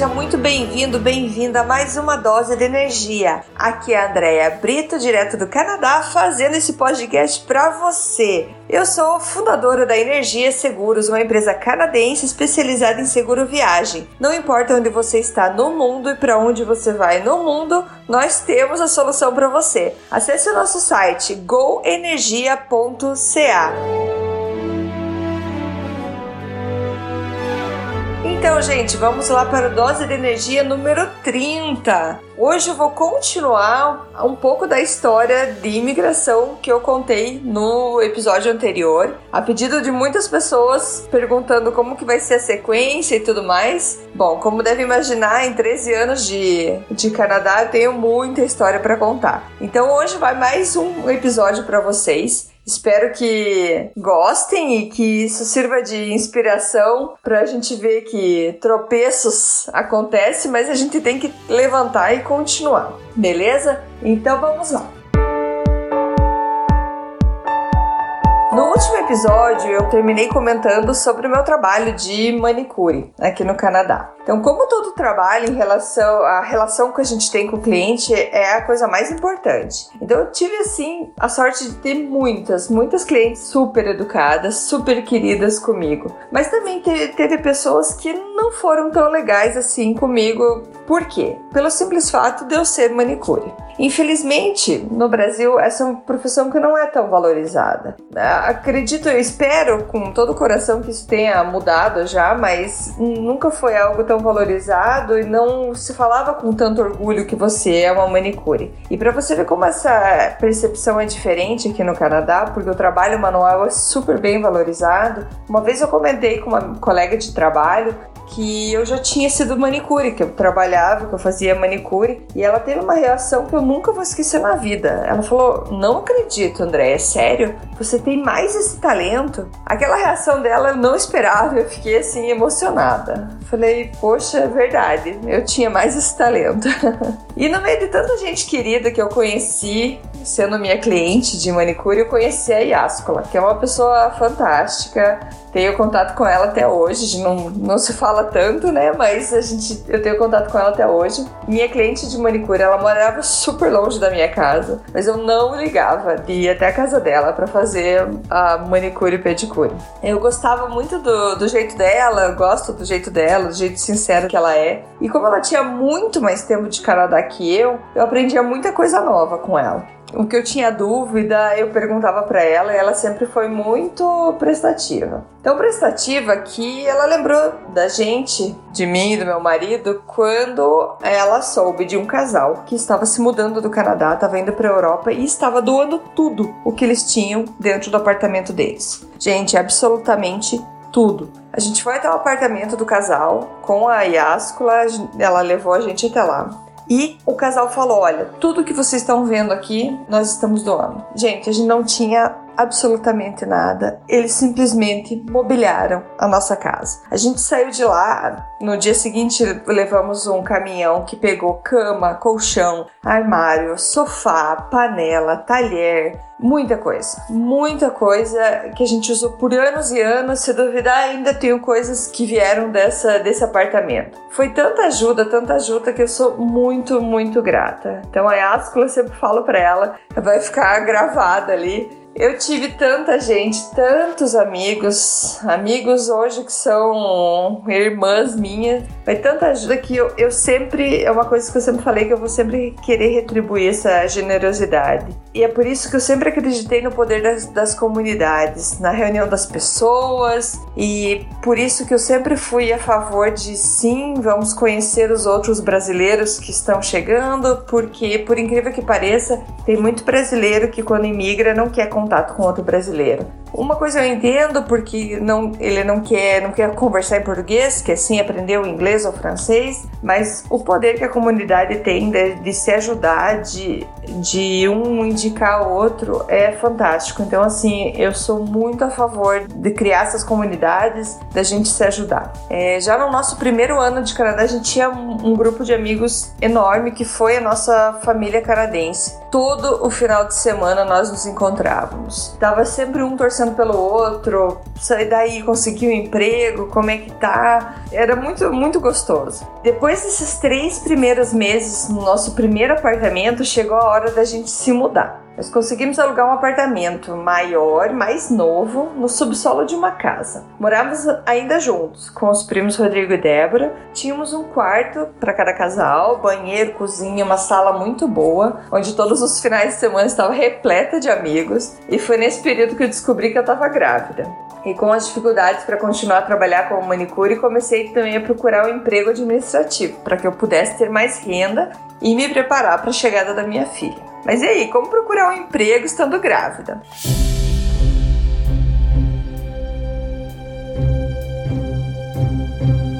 seja muito bem-vindo, bem-vinda a mais uma dose de energia. Aqui é a Andrea Brito, direto do Canadá, fazendo esse podcast para você. Eu sou fundadora da Energia Seguros, uma empresa canadense especializada em seguro viagem. Não importa onde você está no mundo e para onde você vai no mundo, nós temos a solução para você. Acesse o nosso site goenergia.ca. Então, gente, vamos lá para a dose de energia número 30. Hoje eu vou continuar um pouco da história de imigração que eu contei no episódio anterior, a pedido de muitas pessoas perguntando como que vai ser a sequência e tudo mais. Bom, como deve imaginar, em 13 anos de, de Canadá eu tenho muita história para contar. Então hoje vai mais um episódio para vocês. Espero que gostem e que isso sirva de inspiração para a gente ver que tropeços acontecem, mas a gente tem que levantar e continuar, beleza? Então vamos lá. No último episódio, eu terminei comentando sobre o meu trabalho de manicure aqui no Canadá. Então, como todo trabalho em relação a relação que a gente tem com o cliente é a coisa mais importante. Então, eu tive assim a sorte de ter muitas, muitas clientes super educadas, super queridas comigo. Mas também teve, teve pessoas que não foram tão legais assim comigo. Por quê? Pelo simples fato de eu ser manicure. Infelizmente, no Brasil, essa é uma profissão que não é tão valorizada. Acredito, eu espero com todo o coração que isso tenha mudado já, mas nunca foi algo tão valorizado e não se falava com tanto orgulho que você é uma manicure. E para você ver como essa percepção é diferente aqui no Canadá, porque o trabalho manual é super bem valorizado. Uma vez eu comentei com uma colega de trabalho que eu já tinha sido manicure, que eu trabalhava, que eu fazia manicure, e ela teve uma reação que eu nunca vou esquecer na vida. Ela falou: Não acredito, André, é sério? Você tem mais esse talento? Aquela reação dela eu não esperava, eu fiquei assim emocionada. Falei: Poxa, é verdade, eu tinha mais esse talento. e no meio de tanta gente querida que eu conheci, sendo minha cliente de manicure, eu conheci a Yascola, que é uma pessoa fantástica. Tenho contato com ela até hoje, não, não se fala tanto, né? Mas a gente, eu tenho contato com ela até hoje. Minha cliente de manicure, ela morava super longe da minha casa, mas eu não ligava de ir até a casa dela para fazer a manicure e pedicure. Eu gostava muito do, do jeito dela, eu gosto do jeito dela, do jeito sincero que ela é. E como ela tinha muito mais tempo de Canadá que eu, eu aprendia muita coisa nova com ela o que eu tinha dúvida, eu perguntava para ela e ela sempre foi muito prestativa. Então, prestativa que ela lembrou da gente, de mim e do meu marido, quando ela soube de um casal que estava se mudando do Canadá, estava indo para a Europa e estava doando tudo o que eles tinham dentro do apartamento deles. Gente, absolutamente tudo. A gente foi até o apartamento do casal com a Yascula, ela levou a gente até lá. E o casal falou: olha, tudo que vocês estão vendo aqui, nós estamos doando. Gente, a gente não tinha absolutamente nada. Eles simplesmente mobiliaram a nossa casa. A gente saiu de lá, no dia seguinte levamos um caminhão que pegou cama, colchão, armário, sofá, panela, talher, muita coisa, muita coisa que a gente usou por anos e anos. Se duvidar, ainda tenho coisas que vieram dessa desse apartamento. Foi tanta ajuda, tanta ajuda que eu sou muito, muito grata. Então a Yascula, eu sempre falo para ela, vai ficar gravada ali eu tive tanta gente, tantos amigos, amigos hoje que são irmãs minhas, foi tanta ajuda que eu, eu sempre, é uma coisa que eu sempre falei que eu vou sempre querer retribuir essa generosidade. E é por isso que eu sempre acreditei no poder das, das comunidades, na reunião das pessoas, e por isso que eu sempre fui a favor de sim, vamos conhecer os outros brasileiros que estão chegando, porque por incrível que pareça, tem muito brasileiro que quando imigra não quer contato com outro brasileiro. Uma coisa eu entendo porque não, ele não quer, não quer conversar em português, quer sim aprender o inglês ou francês, mas o poder que a comunidade tem de, de se ajudar, de, de um indicar o outro é fantástico. Então, assim, eu sou muito a favor de criar essas comunidades, da gente se ajudar. É, já no nosso primeiro ano de Canadá, a gente tinha um, um grupo de amigos enorme que foi a nossa família canadense. Todo o final de semana nós nos encontrávamos. Tava sempre um torcendo torcendo pelo outro, sair daí, conseguir um emprego, como é que tá. Era muito, muito gostoso. Depois desses três primeiros meses no nosso primeiro apartamento, chegou a hora da gente se mudar. Nós conseguimos alugar um apartamento maior, mais novo, no subsolo de uma casa. Morávamos ainda juntos, com os primos Rodrigo e Débora. Tínhamos um quarto para cada casal, banheiro, cozinha, uma sala muito boa, onde todos os finais de semana estava repleta de amigos. E foi nesse período que eu descobri que eu estava grávida. E com as dificuldades para continuar a trabalhar como manicure, comecei também a procurar um emprego administrativo para que eu pudesse ter mais renda e me preparar para a chegada da minha filha. Mas e aí, como procurar um emprego estando grávida?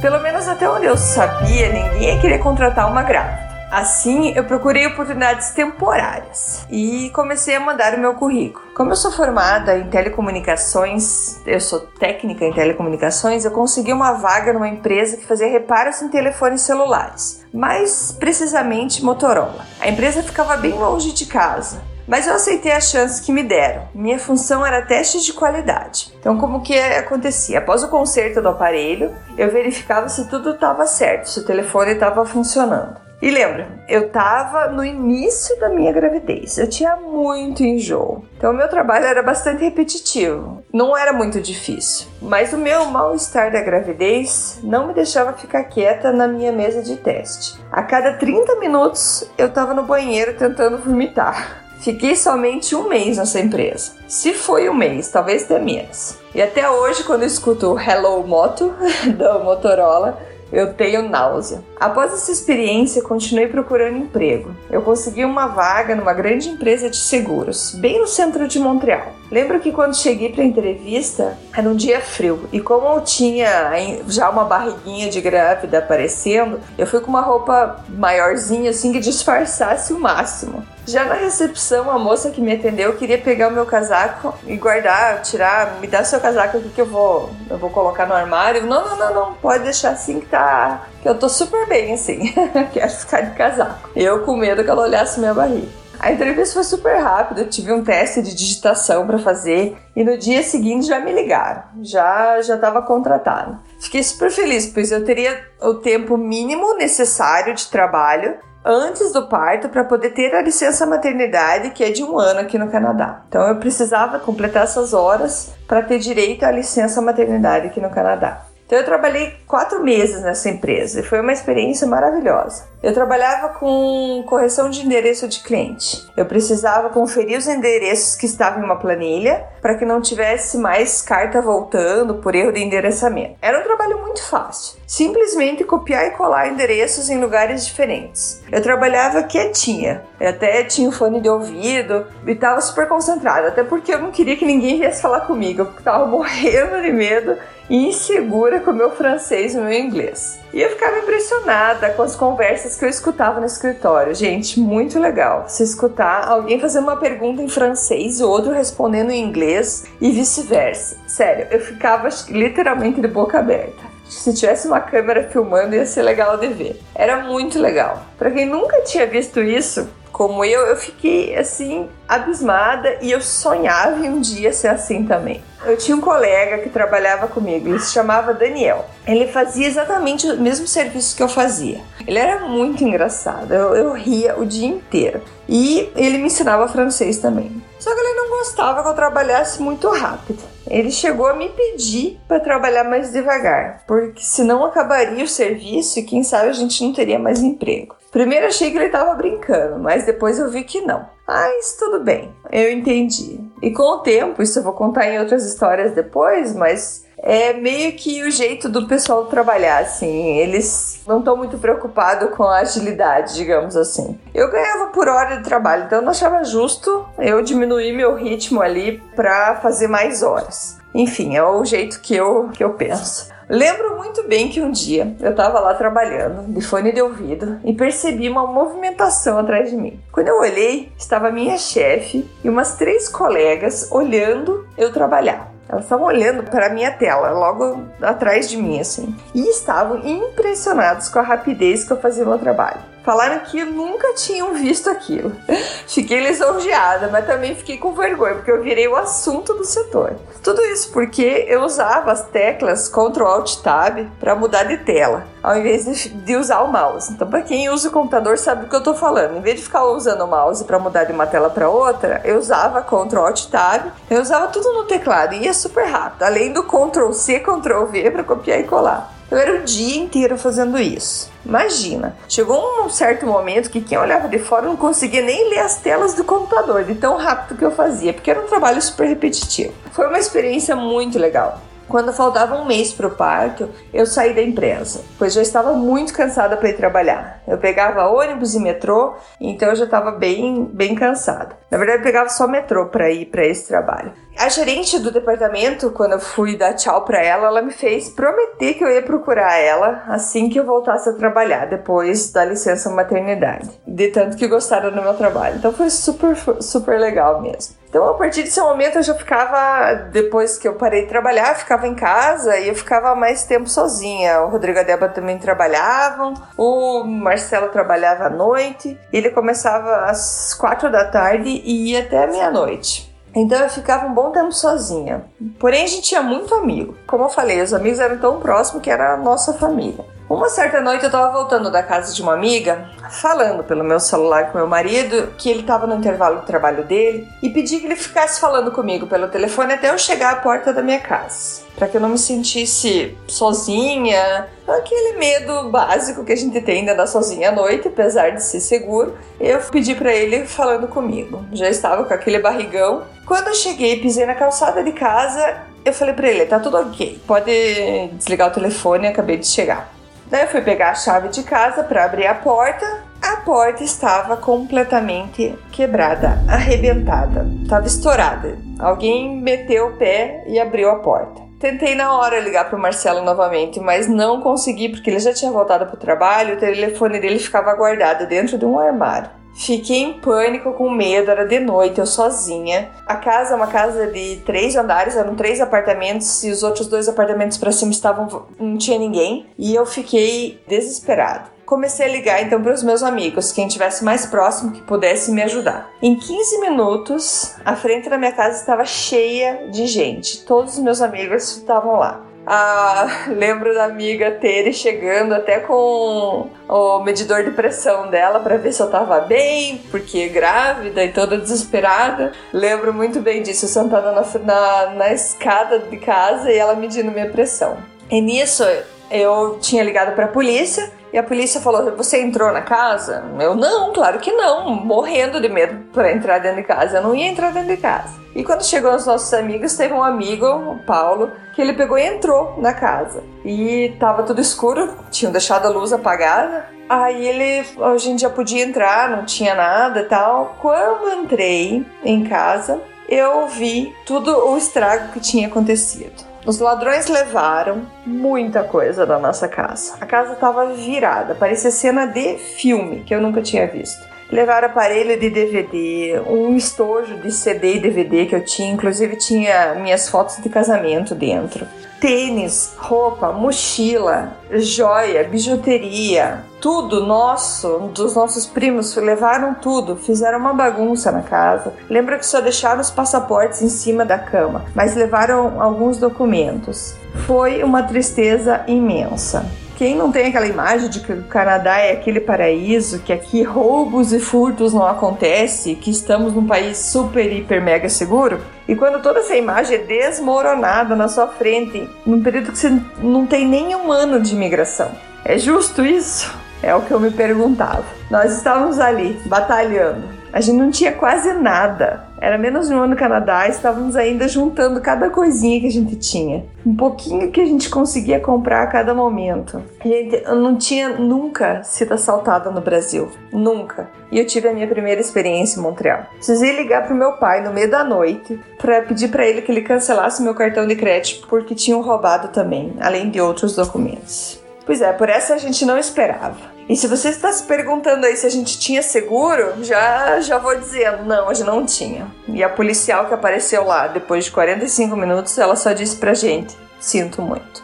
Pelo menos até onde eu sabia, ninguém ia querer contratar uma grávida. Assim, eu procurei oportunidades temporárias e comecei a mandar o meu currículo. Como eu sou formada em telecomunicações, eu sou técnica em telecomunicações, eu consegui uma vaga numa empresa que fazia reparos em telefones celulares, mais precisamente Motorola. A empresa ficava bem longe de casa. Mas eu aceitei a chance que me deram. Minha função era teste de qualidade. Então, como que acontecia? Após o conserto do aparelho, eu verificava se tudo estava certo, se o telefone estava funcionando. E lembra, eu tava no início da minha gravidez, eu tinha muito enjoo. Então o meu trabalho era bastante repetitivo, não era muito difícil. Mas o meu mal-estar da gravidez não me deixava ficar quieta na minha mesa de teste. A cada 30 minutos eu tava no banheiro tentando vomitar. Fiquei somente um mês nessa empresa. Se foi um mês, talvez até menos. E até hoje, quando eu escuto Hello Moto da Motorola, eu tenho náusea. Após essa experiência, continuei procurando emprego. Eu consegui uma vaga numa grande empresa de seguros, bem no centro de Montreal. Lembro que quando cheguei para a entrevista, era um dia frio e como eu tinha já uma barriguinha de grávida aparecendo, eu fui com uma roupa maiorzinha assim que disfarçasse o máximo. Já na recepção, a moça que me atendeu queria pegar o meu casaco e guardar, tirar, me dar seu casaco aqui que eu vou, eu vou colocar no armário. Não, não, não, não, pode deixar assim que tá, que eu tô super bem assim. Quero ficar de casaco. Eu com medo que ela olhasse minha barriga. A entrevista foi super rápida, eu tive um teste de digitação para fazer e no dia seguinte já me ligaram, já já estava contratada. Fiquei super feliz, pois eu teria o tempo mínimo necessário de trabalho antes do parto para poder ter a licença maternidade, que é de um ano aqui no Canadá. Então eu precisava completar essas horas para ter direito à licença maternidade aqui no Canadá. Então eu trabalhei quatro meses nessa empresa e foi uma experiência maravilhosa. Eu trabalhava com correção de endereço de cliente. Eu precisava conferir os endereços que estavam em uma planilha para que não tivesse mais carta voltando por erro de endereçamento. Era um trabalho muito fácil. Simplesmente copiar e colar endereços em lugares diferentes. Eu trabalhava quietinha. Eu até tinha um fone de ouvido e estava super concentrada, até porque eu não queria que ninguém viesse falar comigo, eu estava morrendo de medo e insegura com o meu francês e o meu inglês. E eu ficava impressionada com as conversas que eu escutava no escritório. Gente, muito legal. Você escutar alguém fazendo uma pergunta em francês, o outro respondendo em inglês e vice-versa. Sério, eu ficava literalmente de boca aberta. Se tivesse uma câmera filmando, ia ser legal de ver. Era muito legal. Para quem nunca tinha visto isso, como eu, eu fiquei assim abismada e eu sonhava em um dia ser assim também. Eu tinha um colega que trabalhava comigo, ele se chamava Daniel. Ele fazia exatamente o mesmo serviço que eu fazia. Ele era muito engraçado, eu, eu ria o dia inteiro. E ele me ensinava francês também. Só que ele não gostava que eu trabalhasse muito rápido. Ele chegou a me pedir para trabalhar mais devagar, porque senão acabaria o serviço e quem sabe a gente não teria mais emprego. Primeiro achei que ele estava brincando, mas depois eu vi que não. Mas tudo bem, eu entendi. E com o tempo, isso eu vou contar em outras histórias depois, mas é meio que o jeito do pessoal trabalhar, assim. Eles não estão muito preocupados com a agilidade, digamos assim. Eu ganhava por hora de trabalho, então eu não achava justo eu diminuir meu ritmo ali para fazer mais horas. Enfim, é o jeito que eu, que eu penso. Lembro muito bem que um dia eu estava lá trabalhando, de fone de ouvido, e percebi uma movimentação atrás de mim. Quando eu olhei, estava minha chefe e umas três colegas olhando eu trabalhar. Elas estavam olhando para a minha tela, logo atrás de mim, assim, e estavam impressionados com a rapidez que eu fazia meu trabalho. Falaram que nunca tinham visto aquilo. Fiquei lisonjeada, mas também fiquei com vergonha, porque eu virei o assunto do setor. Tudo isso porque eu usava as teclas Ctrl Alt Tab para mudar de tela, ao invés de, usar o mouse. Então, para quem usa o computador sabe o que eu estou falando. Em vez de ficar usando o mouse para mudar de uma tela para outra, eu usava Ctrl Alt Tab, eu usava tudo no teclado e ia super rápido, além do Ctrl C, Ctrl V para copiar e colar. Eu era o dia inteiro fazendo isso. Imagina, chegou um certo momento que quem olhava de fora não conseguia nem ler as telas do computador, de tão rápido que eu fazia, porque era um trabalho super repetitivo. Foi uma experiência muito legal. Quando faltava um mês para o parto, eu saí da empresa, pois já estava muito cansada para ir trabalhar. Eu pegava ônibus e metrô, então eu já estava bem, bem cansada. Na verdade, eu pegava só metrô para ir para esse trabalho. A gerente do departamento, quando eu fui dar tchau para ela, ela me fez prometer que eu ia procurar ela assim que eu voltasse a trabalhar, depois da licença maternidade. De tanto que gostaram do meu trabalho. Então foi super, super legal mesmo. Então, a partir desse momento, eu já ficava, depois que eu parei de trabalhar, ficava em casa e eu ficava mais tempo sozinha. O Rodrigo e a Débora também trabalhavam, o Marcelo trabalhava à noite, ele começava às quatro da tarde e ia até meia-noite. Então eu ficava um bom tempo sozinha. Porém, a gente tinha muito amigo. Como eu falei, os amigos eram tão próximos que era a nossa família. Uma certa noite eu tava voltando da casa de uma amiga, falando pelo meu celular com meu marido que ele tava no intervalo do trabalho dele e pedi que ele ficasse falando comigo pelo telefone até eu chegar à porta da minha casa, para que eu não me sentisse sozinha, aquele medo básico que a gente tem de andar sozinha à noite, apesar de ser seguro. Eu pedi para ele falando comigo. Já estava com aquele barrigão. Quando eu cheguei, pisei na calçada de casa, eu falei para ele: "Tá tudo OK. Pode desligar o telefone, acabei de chegar". Daí eu fui pegar a chave de casa para abrir a porta. A porta estava completamente quebrada, arrebentada, estava estourada. Alguém meteu o pé e abriu a porta. Tentei na hora ligar para o Marcelo novamente, mas não consegui porque ele já tinha voltado para o trabalho. O telefone dele ficava guardado dentro de um armário. Fiquei em pânico, com medo, era de noite, eu sozinha. A casa é uma casa de três andares, eram três apartamentos e os outros dois apartamentos para cima estavam. não tinha ninguém. E eu fiquei desesperado. Comecei a ligar então para os meus amigos, quem tivesse mais próximo que pudesse me ajudar. Em 15 minutos, a frente da minha casa estava cheia de gente. Todos os meus amigos estavam lá. Ah, lembro da amiga Tere chegando até com o medidor de pressão dela para ver se eu tava bem, porque grávida e toda desesperada. Lembro muito bem disso, sentada na, na, na escada de casa e ela medindo minha pressão. E nisso eu tinha ligado para a polícia e a polícia falou: Você entrou na casa? Eu, não, claro que não, morrendo de medo para entrar dentro de casa. Eu não ia entrar dentro de casa. E quando chegou os nossos amigos, teve um amigo, o Paulo, que ele pegou e entrou na casa. E tava tudo escuro, tinham deixado a luz apagada. Aí ele, a gente já podia entrar, não tinha nada e tal. Quando entrei em casa, eu vi tudo o estrago que tinha acontecido. Os ladrões levaram muita coisa da nossa casa. A casa estava virada, parecia cena de filme que eu nunca tinha visto. Levaram aparelho de DVD, um estojo de CD e DVD que eu tinha, inclusive tinha minhas fotos de casamento dentro tênis, roupa, mochila, joia, bijuteria, tudo nosso, dos nossos primos, levaram tudo, fizeram uma bagunça na casa. Lembra que só deixaram os passaportes em cima da cama, mas levaram alguns documentos. Foi uma tristeza imensa. Quem não tem aquela imagem de que o Canadá é aquele paraíso, que aqui roubos e furtos não acontecem, que estamos num país super, hiper, mega seguro? E quando toda essa imagem é desmoronada na sua frente, num período que você não tem nem um ano de imigração. É justo isso? É o que eu me perguntava. Nós estávamos ali, batalhando. A gente não tinha quase nada. Era menos de um ano no Canadá, estávamos ainda juntando cada coisinha que a gente tinha. Um pouquinho que a gente conseguia comprar a cada momento. Gente não tinha nunca sido assaltada no Brasil. Nunca. E eu tive a minha primeira experiência em Montreal. Precisei ligar pro meu pai no meio da noite para pedir para ele que ele cancelasse meu cartão de crédito porque tinham roubado também, além de outros documentos. Pois é, por essa a gente não esperava. E se você está se perguntando aí se a gente tinha seguro, já, já vou dizendo, não, hoje não tinha. E a policial que apareceu lá depois de 45 minutos, ela só disse pra gente: sinto muito.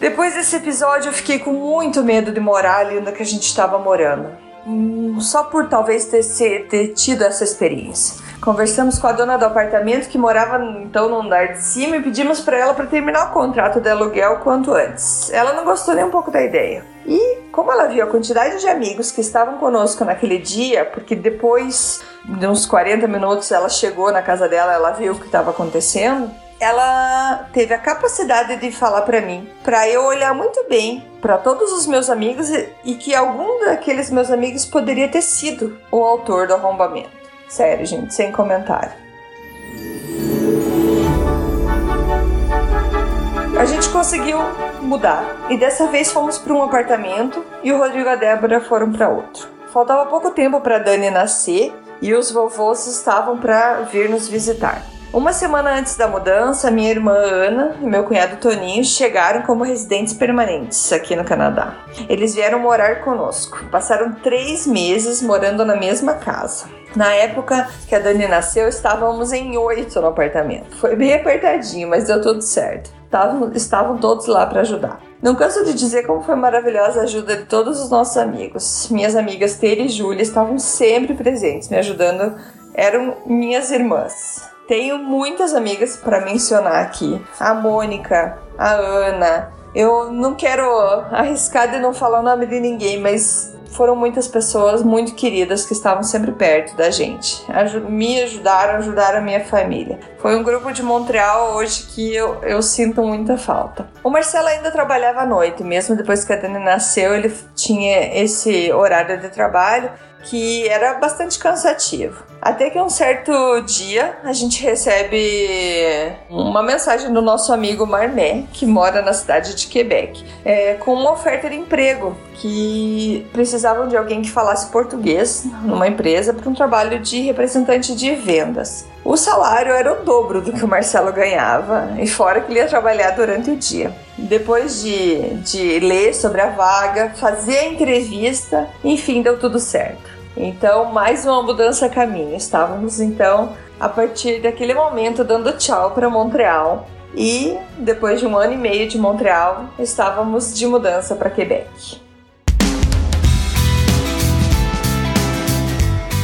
Depois desse episódio, eu fiquei com muito medo de morar ali onde a gente estava morando. Hum, só por talvez ter, ter tido essa experiência. Conversamos com a dona do apartamento que morava então no andar de cima e pedimos para ela para terminar o contrato de aluguel quanto antes. Ela não gostou nem um pouco da ideia. E como ela viu a quantidade de amigos que estavam conosco naquele dia, porque depois de uns 40 minutos ela chegou na casa dela, ela viu o que estava acontecendo, ela teve a capacidade de falar para mim, para eu olhar muito bem para todos os meus amigos e, que algum daqueles meus amigos poderia ter sido o autor do arrombamento. Sério, gente, sem comentário. A gente conseguiu mudar e dessa vez fomos para um apartamento e o Rodrigo e a Débora foram para outro. Faltava pouco tempo para Dani nascer e os vovôs estavam para vir nos visitar. Uma semana antes da mudança, minha irmã Ana e meu cunhado Toninho chegaram como residentes permanentes aqui no Canadá. Eles vieram morar conosco. Passaram três meses morando na mesma casa. Na época que a Dani nasceu, estávamos em oito no apartamento. Foi bem apertadinho, mas deu tudo certo. Estavam, estavam todos lá para ajudar. Não canso de dizer como foi maravilhosa a ajuda de todos os nossos amigos. Minhas amigas Tere e Júlia estavam sempre presentes, me ajudando. Eram minhas irmãs. Tenho muitas amigas para mencionar aqui. A Mônica, a Ana. Eu não quero arriscar de não falar o nome de ninguém, mas foram muitas pessoas muito queridas que estavam sempre perto da gente. Me ajudaram, ajudaram a minha família. Foi um grupo de Montreal hoje que eu, eu sinto muita falta. O Marcelo ainda trabalhava à noite, mesmo depois que a Dani nasceu, ele tinha esse horário de trabalho que era bastante cansativo. Até que um certo dia a gente recebe uma mensagem do nosso amigo Marmé, que mora na cidade de Quebec, é, com uma oferta de emprego que precisavam de alguém que falasse português numa empresa para um trabalho de representante de vendas. O salário era o dobro do que o Marcelo ganhava, e fora que ele ia trabalhar durante o dia. Depois de, de ler sobre a vaga, fazer a entrevista, enfim, deu tudo certo. Então, mais uma mudança a caminho. Estávamos então, a partir daquele momento, dando tchau para Montreal. E depois de um ano e meio de Montreal, estávamos de mudança para Quebec.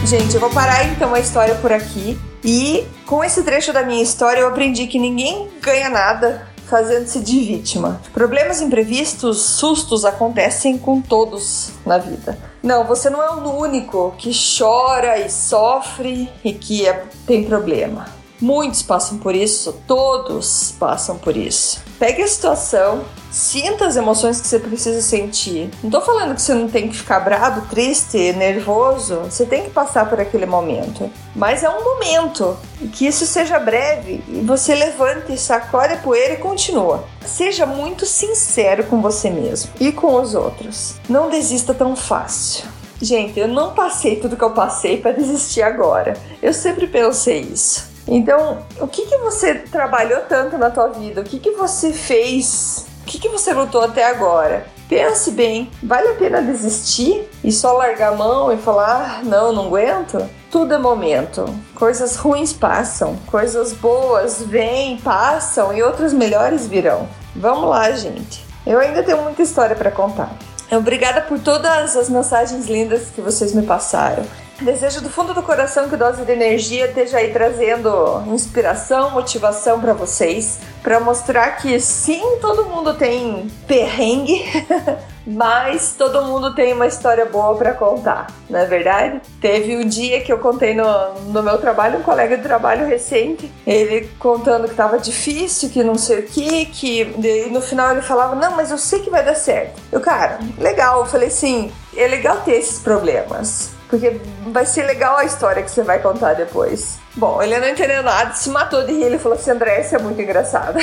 Gente, eu vou parar então a história por aqui. E com esse trecho da minha história, eu aprendi que ninguém ganha nada fazendo-se de vítima. Problemas imprevistos, sustos acontecem com todos na vida. Não, você não é o único que chora e sofre e que é, tem problema. Muitos passam por isso, todos passam por isso. Pegue a situação, sinta as emoções que você precisa sentir. Não tô falando que você não tem que ficar bravo, triste, nervoso, você tem que passar por aquele momento. Mas é um momento, e que isso seja breve, e você levante, sacode a poeira e continua. Seja muito sincero com você mesmo e com os outros. Não desista tão fácil. Gente, eu não passei tudo que eu passei para desistir agora. Eu sempre pensei isso. Então, o que, que você trabalhou tanto na tua vida? O que, que você fez? O que, que você lutou até agora? Pense bem, vale a pena desistir e só largar a mão e falar, ah, não, não aguento? Tudo é momento. Coisas ruins passam, coisas boas vêm, passam e outras melhores virão. Vamos lá, gente. Eu ainda tenho muita história para contar. Obrigada por todas as mensagens lindas que vocês me passaram. Desejo do fundo do coração que Dose de Energia esteja aí trazendo inspiração, motivação para vocês, para mostrar que sim, todo mundo tem perrengue, mas todo mundo tem uma história boa para contar, não é verdade? Teve um dia que eu contei no, no meu trabalho, um colega de trabalho recente, ele contando que estava difícil, que não sei o que, que e no final ele falava: Não, mas eu sei que vai dar certo. Eu, cara, legal, eu falei assim: é legal ter esses problemas porque vai ser legal a história que você vai contar depois. Bom, ele não entendeu nada, se matou de rir. Ele falou assim: André, isso é muito engraçado.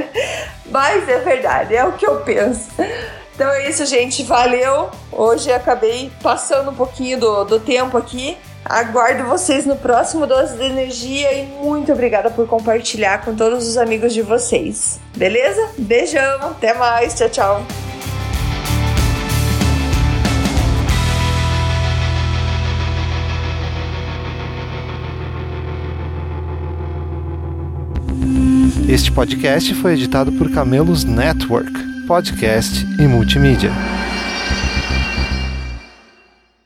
Mas é verdade, é o que eu penso. Então é isso, gente. Valeu. Hoje acabei passando um pouquinho do, do tempo aqui. Aguardo vocês no próximo Dose de Energia e muito obrigada por compartilhar com todos os amigos de vocês. Beleza? Beijão, até mais, tchau, tchau. Este podcast foi editado por Camelos Network. podcast e multimídia.